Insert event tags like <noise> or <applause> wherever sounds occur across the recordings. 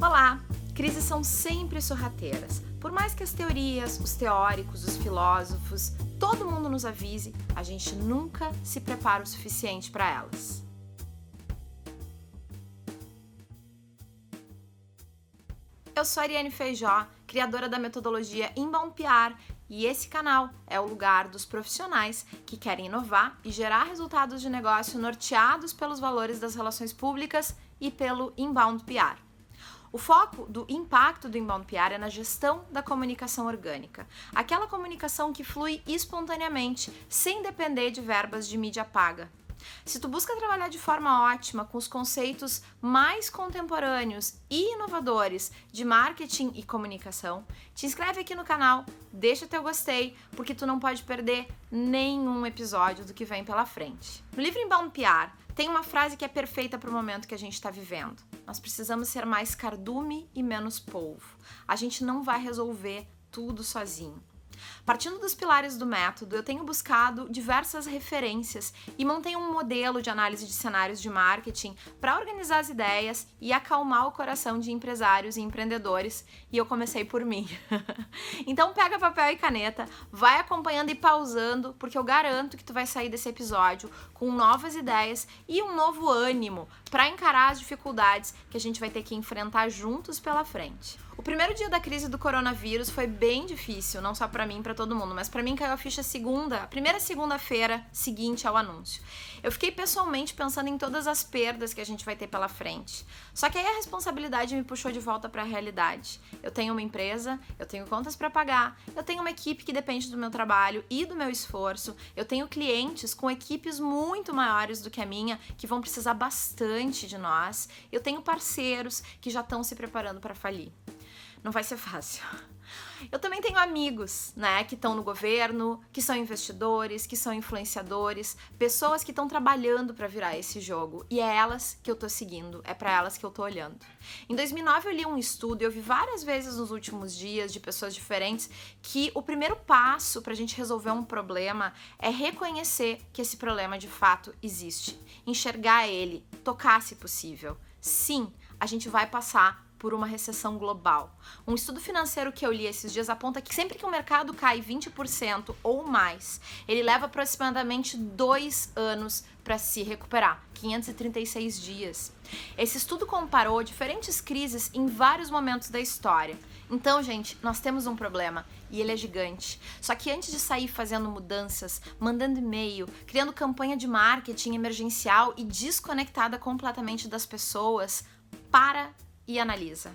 Olá! Crises são sempre sorrateiras. Por mais que as teorias, os teóricos, os filósofos, todo mundo nos avise, a gente nunca se prepara o suficiente para elas. Eu sou Ariane Feijó, criadora da metodologia Inbound PR, e esse canal é o lugar dos profissionais que querem inovar e gerar resultados de negócio norteados pelos valores das relações públicas e pelo Inbound PR. O foco do impacto do inbound PR é na gestão da comunicação orgânica, aquela comunicação que flui espontaneamente, sem depender de verbas de mídia paga. Se tu busca trabalhar de forma ótima com os conceitos mais contemporâneos e inovadores de marketing e comunicação, te inscreve aqui no canal, deixa teu gostei, porque tu não pode perder nenhum episódio do que vem pela frente. No livro Inbound PR tem uma frase que é perfeita para o momento que a gente está vivendo. Nós precisamos ser mais cardume e menos polvo. A gente não vai resolver tudo sozinho. Partindo dos pilares do método, eu tenho buscado diversas referências e montei um modelo de análise de cenários de marketing para organizar as ideias e acalmar o coração de empresários e empreendedores, e eu comecei por mim. <laughs> então pega papel e caneta, vai acompanhando e pausando, porque eu garanto que tu vai sair desse episódio com novas ideias e um novo ânimo para encarar as dificuldades que a gente vai ter que enfrentar juntos pela frente. O primeiro dia da crise do coronavírus foi bem difícil, não só para mim, para todo mundo, mas para mim caiu a ficha segunda, a primeira segunda-feira seguinte ao anúncio. Eu fiquei pessoalmente pensando em todas as perdas que a gente vai ter pela frente. Só que aí a responsabilidade me puxou de volta para a realidade. Eu tenho uma empresa, eu tenho contas para pagar, eu tenho uma equipe que depende do meu trabalho e do meu esforço, eu tenho clientes com equipes muito maiores do que a minha que vão precisar bastante de nós. Eu tenho parceiros que já estão se preparando para falir não vai ser fácil. Eu também tenho amigos, né, que estão no governo, que são investidores, que são influenciadores, pessoas que estão trabalhando para virar esse jogo, e é elas que eu tô seguindo, é para elas que eu tô olhando. Em 2009 eu li um estudo, eu vi várias vezes nos últimos dias de pessoas diferentes que o primeiro passo para a gente resolver um problema é reconhecer que esse problema de fato existe, enxergar ele, tocar se possível. Sim, a gente vai passar por uma recessão global. Um estudo financeiro que eu li esses dias aponta que sempre que o mercado cai 20% ou mais, ele leva aproximadamente dois anos para se recuperar 536 dias. Esse estudo comparou diferentes crises em vários momentos da história. Então, gente, nós temos um problema e ele é gigante. Só que antes de sair fazendo mudanças, mandando e-mail, criando campanha de marketing emergencial e desconectada completamente das pessoas, para e analisa.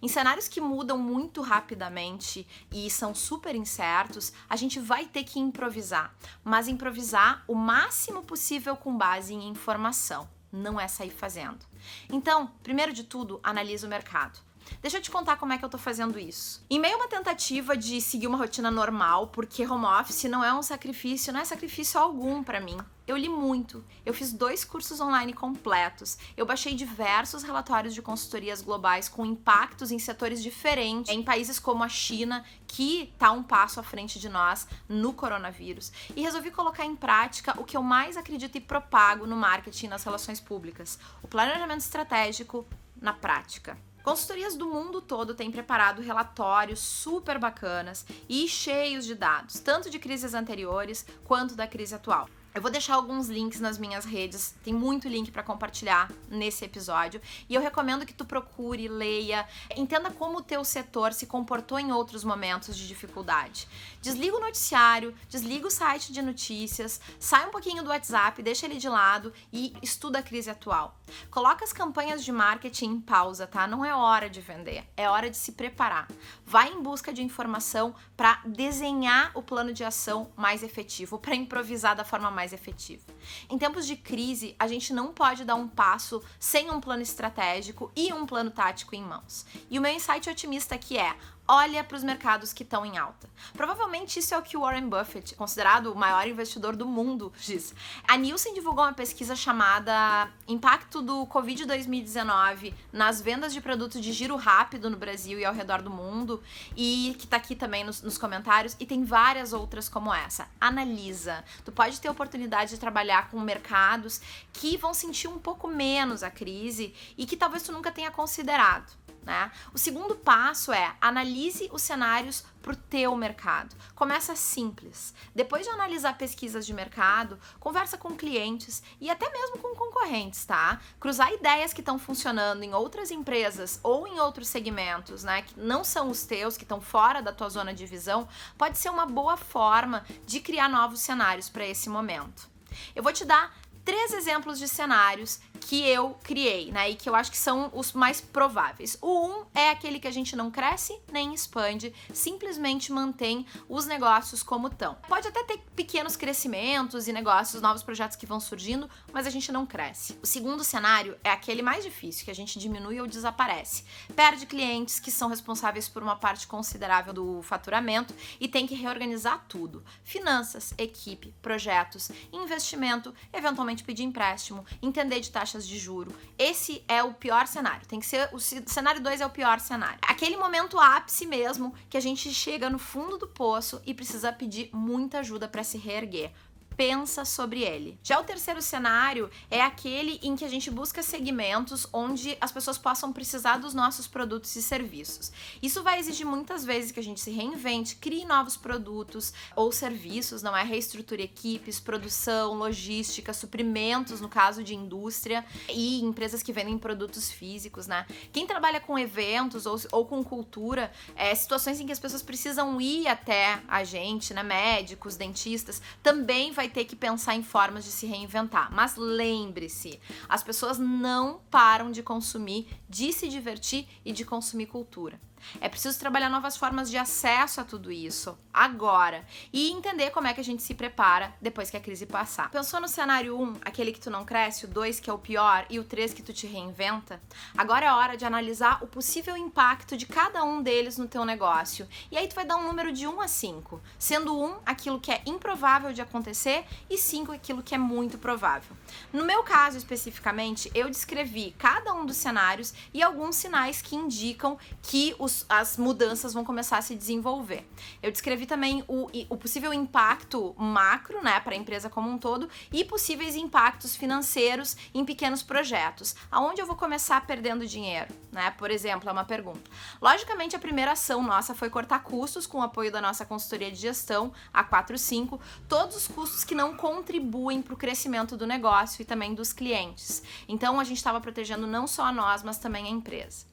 Em cenários que mudam muito rapidamente e são super incertos, a gente vai ter que improvisar, mas improvisar o máximo possível com base em informação, não é sair fazendo. Então, primeiro de tudo, analisa o mercado. Deixa eu te contar como é que eu tô fazendo isso. Em meio a uma tentativa de seguir uma rotina normal, porque home office não é um sacrifício, não é sacrifício algum para mim. Eu li muito, eu fiz dois cursos online completos, eu baixei diversos relatórios de consultorias globais com impactos em setores diferentes, em países como a China, que está um passo à frente de nós no coronavírus, e resolvi colocar em prática o que eu mais acredito e propago no marketing e nas relações públicas: o planejamento estratégico na prática. Consultorias do mundo todo têm preparado relatórios super bacanas e cheios de dados, tanto de crises anteriores quanto da crise atual. Eu vou deixar alguns links nas minhas redes, tem muito link para compartilhar nesse episódio, e eu recomendo que tu procure, leia, entenda como o teu setor se comportou em outros momentos de dificuldade. Desliga o noticiário, desliga o site de notícias, sai um pouquinho do WhatsApp, deixa ele de lado e estuda a crise atual. Coloca as campanhas de marketing em pausa, tá? Não é hora de vender, é hora de se preparar. Vai em busca de informação para desenhar o plano de ação mais efetivo, para improvisar da forma mais mais efetiva. Em tempos de crise, a gente não pode dar um passo sem um plano estratégico e um plano tático em mãos. E o meu insight otimista aqui é: olha para os mercados que estão em alta. Provavelmente isso é o que Warren Buffett, considerado o maior investidor do mundo, diz. A Nielsen divulgou uma pesquisa chamada Impacto do Covid 2019 nas vendas de produtos de giro rápido no Brasil e ao redor do mundo, e que está aqui também nos, nos comentários, e tem várias outras como essa. Analisa. Tu pode ter oportunidade de trabalhar com mercados que vão sentir um pouco menos a crise e que talvez tu nunca tenha considerado. Né? O segundo passo é analise os cenários para o teu mercado. Começa simples. Depois de analisar pesquisas de mercado, conversa com clientes e até mesmo com concorrentes, tá? Cruzar ideias que estão funcionando em outras empresas ou em outros segmentos, né, que não são os teus, que estão fora da tua zona de visão, pode ser uma boa forma de criar novos cenários para esse momento. Eu vou te dar três exemplos de cenários que eu criei, né? E que eu acho que são os mais prováveis. O um é aquele que a gente não cresce nem expande, simplesmente mantém os negócios como estão. Pode até ter pequenos crescimentos e negócios, novos projetos que vão surgindo, mas a gente não cresce. O segundo cenário é aquele mais difícil, que a gente diminui ou desaparece. Perde clientes que são responsáveis por uma parte considerável do faturamento e tem que reorganizar tudo: finanças, equipe, projetos, investimento, eventualmente pedir empréstimo, entender de taxas de juro. Esse é o pior cenário. Tem que ser o cenário 2 é o pior cenário. Aquele momento ápice mesmo que a gente chega no fundo do poço e precisa pedir muita ajuda para se reerguer pensa sobre ele. Já o terceiro cenário é aquele em que a gente busca segmentos onde as pessoas possam precisar dos nossos produtos e serviços. Isso vai exigir muitas vezes que a gente se reinvente, crie novos produtos ou serviços, não é? Reestruture equipes, produção, logística, suprimentos, no caso de indústria, e empresas que vendem produtos físicos, né? Quem trabalha com eventos ou, ou com cultura, é, situações em que as pessoas precisam ir até a gente, né? Médicos, dentistas, também vai vai ter que pensar em formas de se reinventar. Mas lembre-se, as pessoas não param de consumir, de se divertir e de consumir cultura. É preciso trabalhar novas formas de acesso a tudo isso agora e entender como é que a gente se prepara depois que a crise passar. Pensou no cenário 1, aquele que tu não cresce, o 2 que é o pior e o 3 que tu te reinventa? Agora é hora de analisar o possível impacto de cada um deles no teu negócio. E aí tu vai dar um número de 1 a 5, sendo 1 aquilo que é improvável de acontecer e 5 aquilo que é muito provável. No meu caso especificamente, eu descrevi cada um dos cenários e alguns sinais que indicam que os as mudanças vão começar a se desenvolver. Eu descrevi também o, o possível impacto macro, né, para a empresa como um todo e possíveis impactos financeiros em pequenos projetos. Aonde eu vou começar perdendo dinheiro, né? Por exemplo, é uma pergunta. Logicamente, a primeira ação nossa foi cortar custos com o apoio da nossa consultoria de gestão, a 45, todos os custos que não contribuem para o crescimento do negócio e também dos clientes. Então, a gente estava protegendo não só a nós, mas também a empresa.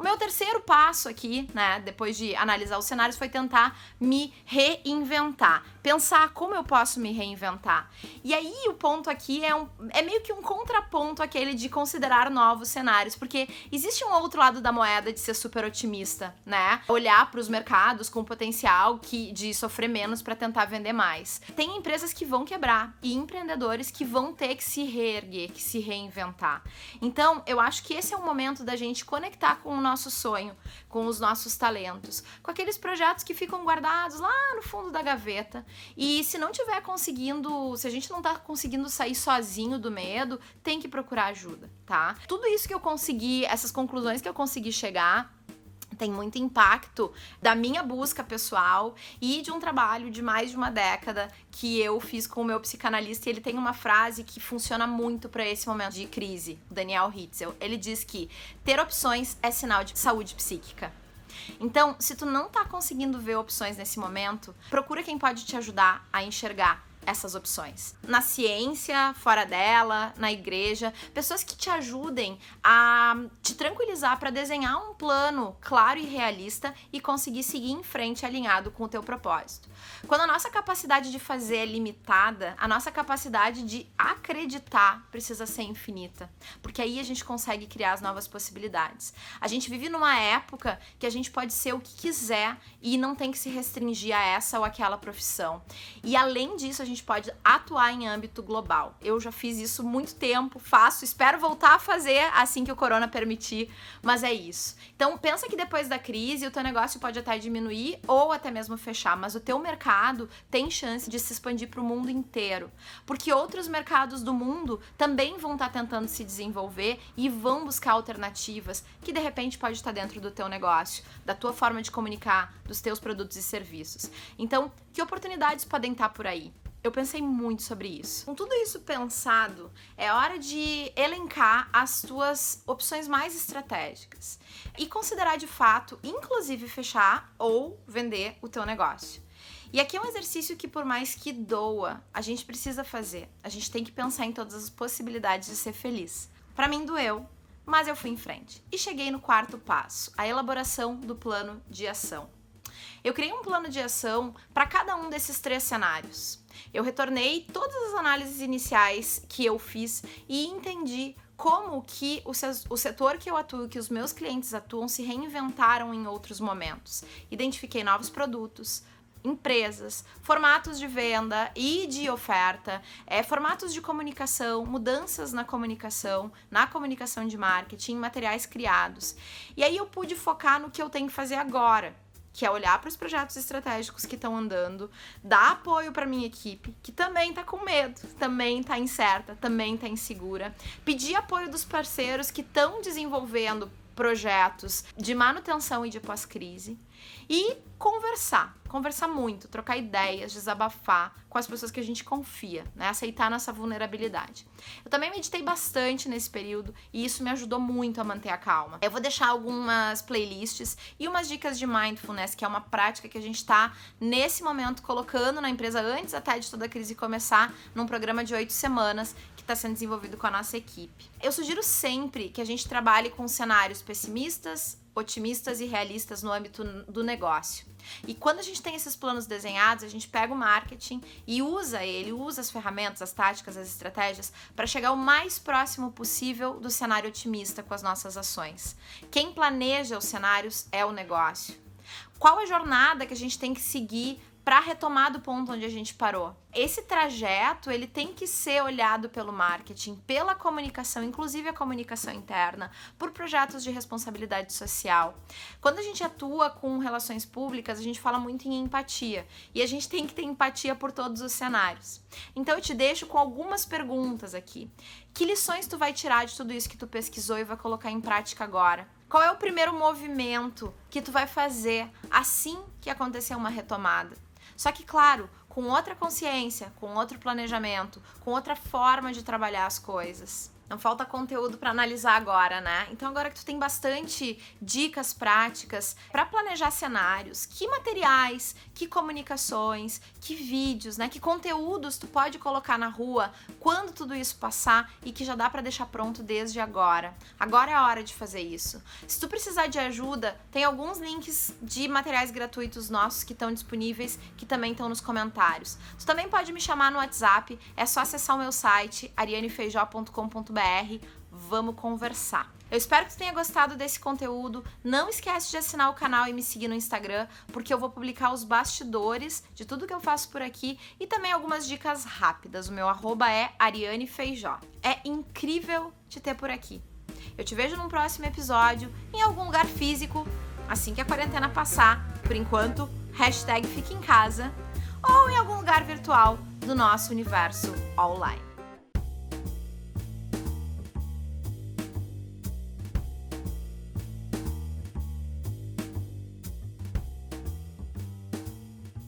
O meu terceiro passo aqui, né, depois de analisar os cenários, foi tentar me reinventar, pensar como eu posso me reinventar. E aí o ponto aqui é, um, é meio que um contraponto aquele de considerar novos cenários, porque existe um outro lado da moeda de ser super otimista, né? Olhar para os mercados com potencial que de sofrer menos para tentar vender mais. Tem empresas que vão quebrar e empreendedores que vão ter que se reerguer, que se reinventar. Então, eu acho que esse é o momento da gente conectar com o nosso sonho, com os nossos talentos, com aqueles projetos que ficam guardados lá no fundo da gaveta. E se não tiver conseguindo, se a gente não tá conseguindo sair sozinho do medo, tem que procurar ajuda, tá? Tudo isso que eu consegui, essas conclusões que eu consegui chegar, tem muito impacto da minha busca pessoal e de um trabalho de mais de uma década que eu fiz com o meu psicanalista. E ele tem uma frase que funciona muito para esse momento de crise, Daniel Hitzel. Ele diz que ter opções é sinal de saúde psíquica. Então, se tu não tá conseguindo ver opções nesse momento, procura quem pode te ajudar a enxergar essas opções. Na ciência, fora dela, na igreja, pessoas que te ajudem a te tranquilizar para desenhar um plano claro e realista e conseguir seguir em frente alinhado com o teu propósito. Quando a nossa capacidade de fazer é limitada, a nossa capacidade de acreditar precisa ser infinita, porque aí a gente consegue criar as novas possibilidades. A gente vive numa época que a gente pode ser o que quiser e não tem que se restringir a essa ou aquela profissão. E além disso, a gente pode atuar em âmbito global. Eu já fiz isso muito tempo, faço, espero voltar a fazer assim que o corona permitir, mas é isso. Então pensa que depois da crise o teu negócio pode até diminuir ou até mesmo fechar, mas o teu mercado tem chance de se expandir para o mundo inteiro, porque outros mercados do mundo também vão estar tá tentando se desenvolver e vão buscar alternativas que de repente pode estar tá dentro do teu negócio, da tua forma de comunicar, dos teus produtos e serviços. Então, que oportunidades podem estar tá por aí? Eu pensei muito sobre isso. Com tudo isso pensado, é hora de elencar as tuas opções mais estratégicas e considerar de fato, inclusive fechar ou vender o teu negócio. E aqui é um exercício que, por mais que doa, a gente precisa fazer. A gente tem que pensar em todas as possibilidades de ser feliz. Para mim doeu, mas eu fui em frente. E cheguei no quarto passo, a elaboração do plano de ação. Eu criei um plano de ação para cada um desses três cenários. Eu retornei todas as análises iniciais que eu fiz e entendi como que o setor que eu atuo, que os meus clientes atuam, se reinventaram em outros momentos. Identifiquei novos produtos, empresas, formatos de venda e de oferta, é, formatos de comunicação, mudanças na comunicação, na comunicação de marketing, materiais criados. E aí eu pude focar no que eu tenho que fazer agora que é olhar para os projetos estratégicos que estão andando, dar apoio para minha equipe, que também está com medo, também está incerta, também está insegura, pedir apoio dos parceiros que estão desenvolvendo projetos de manutenção e de pós-crise e conversar, conversar muito, trocar ideias, desabafar com as pessoas que a gente confia, né? Aceitar nossa vulnerabilidade. Eu também meditei bastante nesse período e isso me ajudou muito a manter a calma. Eu vou deixar algumas playlists e umas dicas de mindfulness, que é uma prática que a gente está nesse momento colocando na empresa antes até de toda a crise começar, num programa de oito semanas está sendo desenvolvido com a nossa equipe. Eu sugiro sempre que a gente trabalhe com cenários pessimistas, otimistas e realistas no âmbito do negócio. E quando a gente tem esses planos desenhados, a gente pega o marketing e usa ele, usa as ferramentas, as táticas, as estratégias para chegar o mais próximo possível do cenário otimista com as nossas ações. Quem planeja os cenários é o negócio. Qual a jornada que a gente tem que seguir para retomar do ponto onde a gente parou. Esse trajeto, ele tem que ser olhado pelo marketing, pela comunicação, inclusive a comunicação interna, por projetos de responsabilidade social. Quando a gente atua com relações públicas, a gente fala muito em empatia, e a gente tem que ter empatia por todos os cenários. Então eu te deixo com algumas perguntas aqui. Que lições tu vai tirar de tudo isso que tu pesquisou e vai colocar em prática agora? Qual é o primeiro movimento que tu vai fazer assim que acontecer uma retomada? Só que, claro, com outra consciência, com outro planejamento, com outra forma de trabalhar as coisas. Não falta conteúdo para analisar agora, né? Então agora que tu tem bastante dicas práticas para planejar cenários, que materiais, que comunicações, que vídeos, né? Que conteúdos tu pode colocar na rua quando tudo isso passar e que já dá para deixar pronto desde agora. Agora é a hora de fazer isso. Se tu precisar de ajuda, tem alguns links de materiais gratuitos nossos que estão disponíveis, que também estão nos comentários. Tu também pode me chamar no WhatsApp, é só acessar o meu site arianefeijó.com.br vamos conversar. Eu espero que você tenha gostado desse conteúdo. Não esquece de assinar o canal e me seguir no Instagram, porque eu vou publicar os bastidores de tudo que eu faço por aqui e também algumas dicas rápidas. O meu arroba é Ariane Feijó. É incrível te ter por aqui. Eu te vejo num próximo episódio, em algum lugar físico, assim que a quarentena passar. Por enquanto, hashtag fica em casa, ou em algum lugar virtual do nosso universo online.